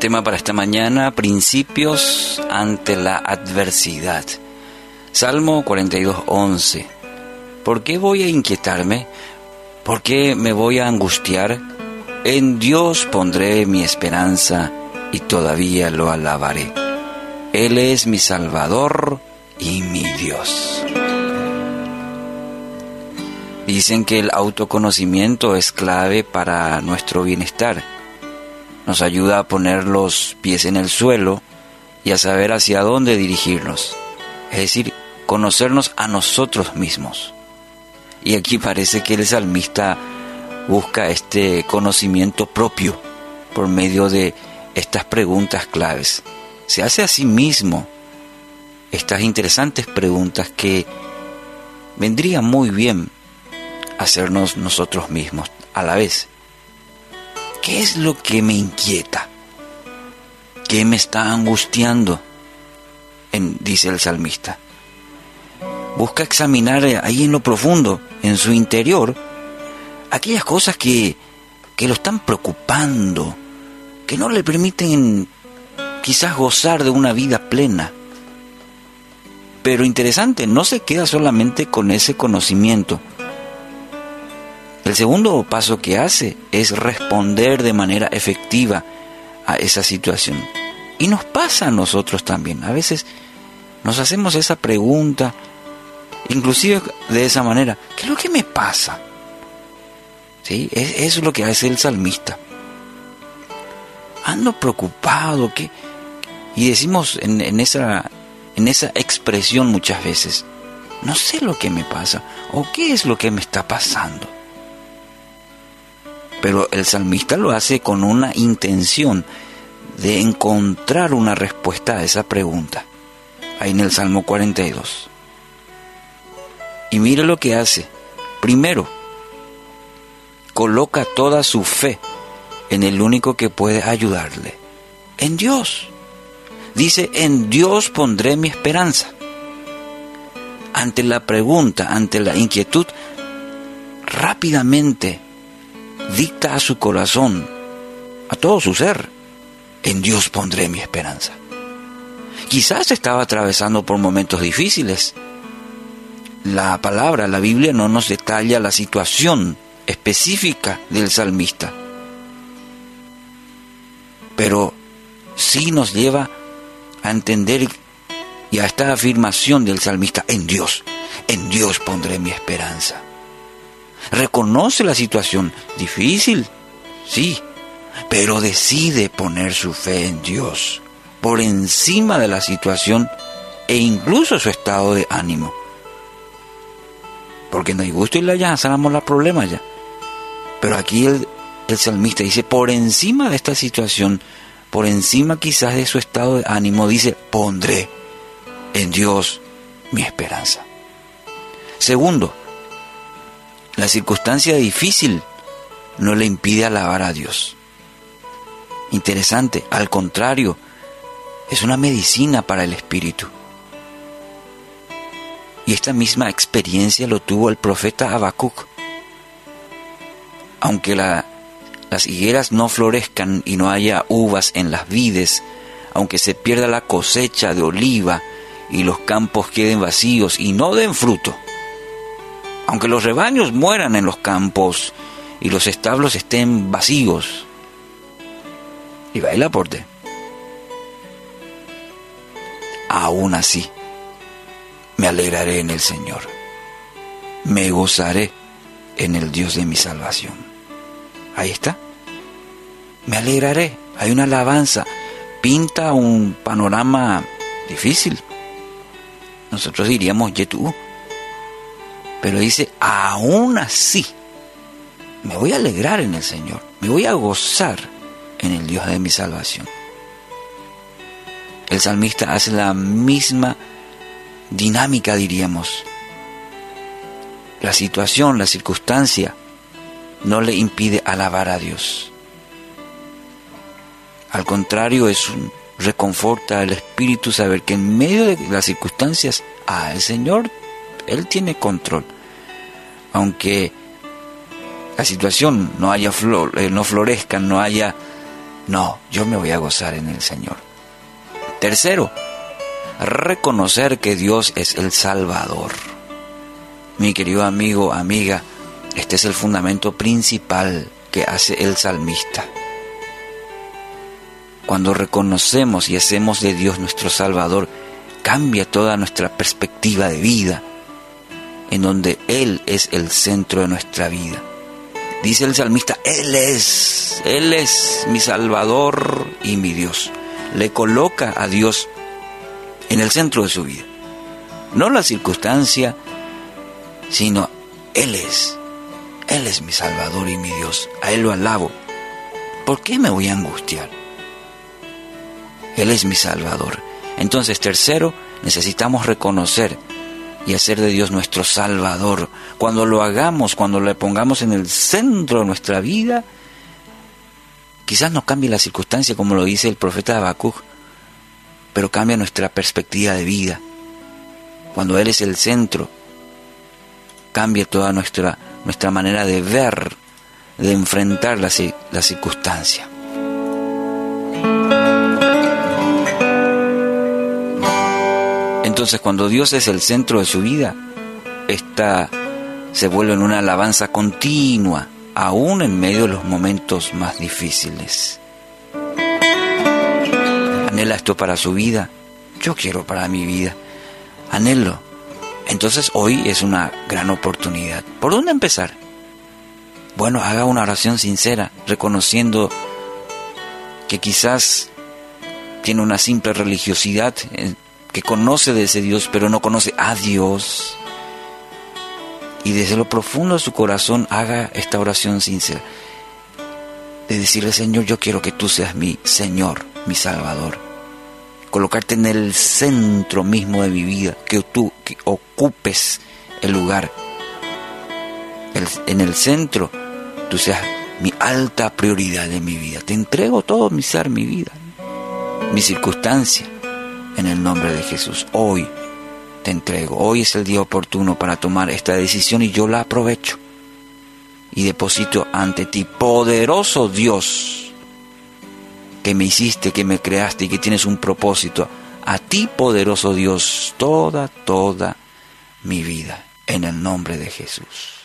Tema para esta mañana, principios ante la adversidad. Salmo 42.11. ¿Por qué voy a inquietarme? ¿Por qué me voy a angustiar? En Dios pondré mi esperanza y todavía lo alabaré. Él es mi Salvador y mi Dios. Dicen que el autoconocimiento es clave para nuestro bienestar. Nos ayuda a poner los pies en el suelo y a saber hacia dónde dirigirnos. Es decir, conocernos a nosotros mismos. Y aquí parece que el salmista busca este conocimiento propio por medio de estas preguntas claves. Se hace a sí mismo estas interesantes preguntas que vendría muy bien hacernos nosotros mismos a la vez. ¿Qué es lo que me inquieta? ¿Qué me está angustiando? dice el salmista. Busca examinar ahí en lo profundo, en su interior, aquellas cosas que, que lo están preocupando, que no le permiten quizás gozar de una vida plena. Pero interesante, no se queda solamente con ese conocimiento. El segundo paso que hace es responder de manera efectiva a esa situación. Y nos pasa a nosotros también. A veces nos hacemos esa pregunta, inclusive de esa manera, ¿qué es lo que me pasa? ¿Sí? Eso es lo que hace el salmista. Ando preocupado, ¿qué? Y decimos en, esa, en esa expresión muchas veces, no sé lo que me pasa o qué es lo que me está pasando. Pero el salmista lo hace con una intención de encontrar una respuesta a esa pregunta. Ahí en el Salmo 42. Y mire lo que hace. Primero, coloca toda su fe en el único que puede ayudarle, en Dios. Dice, en Dios pondré mi esperanza. Ante la pregunta, ante la inquietud, rápidamente dicta a su corazón, a todo su ser, en Dios pondré mi esperanza. Quizás estaba atravesando por momentos difíciles. La palabra, la Biblia no nos detalla la situación específica del salmista, pero sí nos lleva a entender y a esta afirmación del salmista, en Dios, en Dios pondré mi esperanza. Reconoce la situación difícil, sí, pero decide poner su fe en Dios por encima de la situación e incluso su estado de ánimo. Porque no hay gusto y ya sanamos los problemas ya. Pero aquí el, el salmista dice, por encima de esta situación, por encima quizás de su estado de ánimo, dice, pondré en Dios mi esperanza. Segundo, circunstancia difícil no le impide alabar a Dios. Interesante, al contrario, es una medicina para el espíritu. Y esta misma experiencia lo tuvo el profeta Habacuc. Aunque la las higueras no florezcan y no haya uvas en las vides, aunque se pierda la cosecha de oliva y los campos queden vacíos y no den fruto, aunque los rebaños mueran en los campos y los establos estén vacíos. Y va el aporte. Aún así, me alegraré en el Señor. Me gozaré en el Dios de mi salvación. Ahí está. Me alegraré. Hay una alabanza. Pinta un panorama difícil. Nosotros diríamos Yetú. Pero dice, aún así, me voy a alegrar en el Señor. Me voy a gozar en el Dios de mi salvación. El salmista hace la misma dinámica, diríamos. La situación, la circunstancia, no le impide alabar a Dios. Al contrario, es un reconforta al espíritu saber que en medio de las circunstancias, ah, el Señor, Él tiene control. Aunque la situación no haya flor, eh, no florezca, no haya No, yo me voy a gozar en el Señor. Tercero, reconocer que Dios es el Salvador. Mi querido amigo, amiga, este es el fundamento principal que hace el salmista. Cuando reconocemos y hacemos de Dios nuestro Salvador, cambia toda nuestra perspectiva de vida, en donde Él es el centro de nuestra vida. Dice el salmista, Él es, Él es mi Salvador y mi Dios. Le coloca a Dios en el centro de su vida. No la circunstancia, sino Él es. Él es mi Salvador y mi Dios. A Él lo alabo. ¿Por qué me voy a angustiar? Él es mi Salvador. Entonces, tercero, necesitamos reconocer y hacer de Dios nuestro Salvador. Cuando lo hagamos, cuando le pongamos en el centro de nuestra vida, quizás no cambie la circunstancia como lo dice el profeta Habacuc, pero cambia nuestra perspectiva de vida. Cuando Él es el centro, cambia toda nuestra, nuestra manera de ver, de enfrentar la, la circunstancia. Entonces cuando Dios es el centro de su vida, esta se vuelve en una alabanza continua, aún en medio de los momentos más difíciles. ¿Anhela esto para su vida? Yo quiero para mi vida. Anhelo. Entonces hoy es una gran oportunidad. ¿Por dónde empezar? Bueno, haga una oración sincera, reconociendo que quizás tiene una simple religiosidad que conoce de ese Dios, pero no conoce a Dios. Y desde lo profundo de su corazón haga esta oración sincera. De decirle, Señor, yo quiero que tú seas mi Señor, mi Salvador. Colocarte en el centro mismo de mi vida, que tú ocupes el lugar. en el centro, tú seas mi alta prioridad en mi vida. Te entrego todo mi ser, mi vida, mi circunstancia en el nombre de Jesús. Hoy te entrego, hoy es el día oportuno para tomar esta decisión y yo la aprovecho. Y deposito ante ti, poderoso Dios, que me hiciste, que me creaste y que tienes un propósito. A ti, poderoso Dios, toda, toda mi vida, en el nombre de Jesús.